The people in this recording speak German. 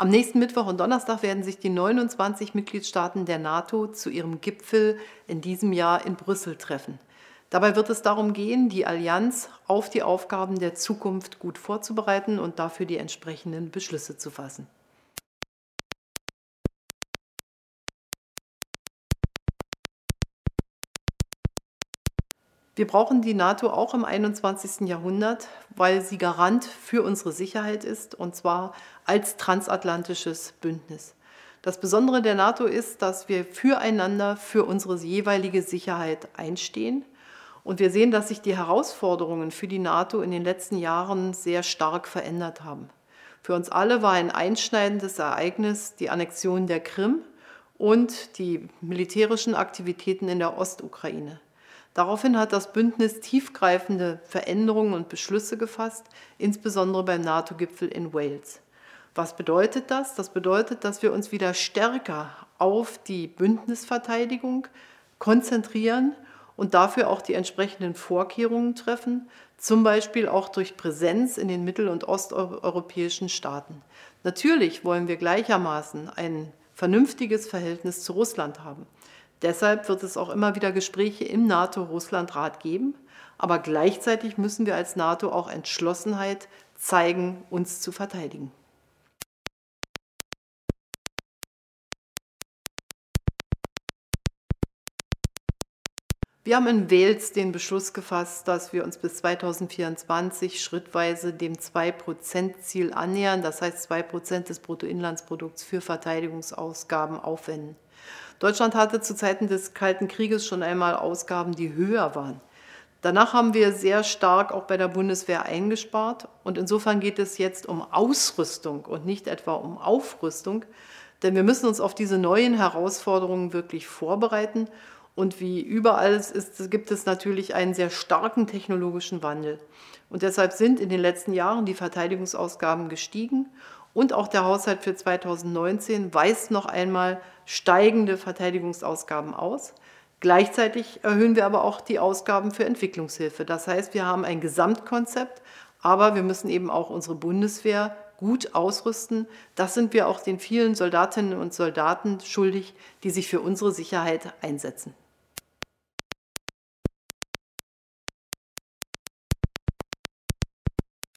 Am nächsten Mittwoch und Donnerstag werden sich die 29 Mitgliedstaaten der NATO zu ihrem Gipfel in diesem Jahr in Brüssel treffen. Dabei wird es darum gehen, die Allianz auf die Aufgaben der Zukunft gut vorzubereiten und dafür die entsprechenden Beschlüsse zu fassen. Wir brauchen die NATO auch im 21. Jahrhundert, weil sie Garant für unsere Sicherheit ist, und zwar als transatlantisches Bündnis. Das Besondere der NATO ist, dass wir füreinander, für unsere jeweilige Sicherheit einstehen. Und wir sehen, dass sich die Herausforderungen für die NATO in den letzten Jahren sehr stark verändert haben. Für uns alle war ein einschneidendes Ereignis die Annexion der Krim und die militärischen Aktivitäten in der Ostukraine. Daraufhin hat das Bündnis tiefgreifende Veränderungen und Beschlüsse gefasst, insbesondere beim NATO-Gipfel in Wales. Was bedeutet das? Das bedeutet, dass wir uns wieder stärker auf die Bündnisverteidigung konzentrieren und dafür auch die entsprechenden Vorkehrungen treffen, zum Beispiel auch durch Präsenz in den mittel- und osteuropäischen Staaten. Natürlich wollen wir gleichermaßen ein vernünftiges Verhältnis zu Russland haben. Deshalb wird es auch immer wieder Gespräche im NATO-Russland-Rat geben. Aber gleichzeitig müssen wir als NATO auch Entschlossenheit zeigen, uns zu verteidigen. Wir haben in Wales den Beschluss gefasst, dass wir uns bis 2024 schrittweise dem 2-Prozent-Ziel annähern, das heißt 2 Prozent des Bruttoinlandsprodukts für Verteidigungsausgaben aufwenden. Deutschland hatte zu Zeiten des Kalten Krieges schon einmal Ausgaben, die höher waren. Danach haben wir sehr stark auch bei der Bundeswehr eingespart und insofern geht es jetzt um Ausrüstung und nicht etwa um Aufrüstung, denn wir müssen uns auf diese neuen Herausforderungen wirklich vorbereiten und wie überall ist, gibt es natürlich einen sehr starken technologischen Wandel. Und deshalb sind in den letzten Jahren die Verteidigungsausgaben gestiegen und auch der Haushalt für 2019 weist noch einmal steigende Verteidigungsausgaben aus. Gleichzeitig erhöhen wir aber auch die Ausgaben für Entwicklungshilfe. Das heißt, wir haben ein Gesamtkonzept, aber wir müssen eben auch unsere Bundeswehr gut ausrüsten. Das sind wir auch den vielen Soldatinnen und Soldaten schuldig, die sich für unsere Sicherheit einsetzen.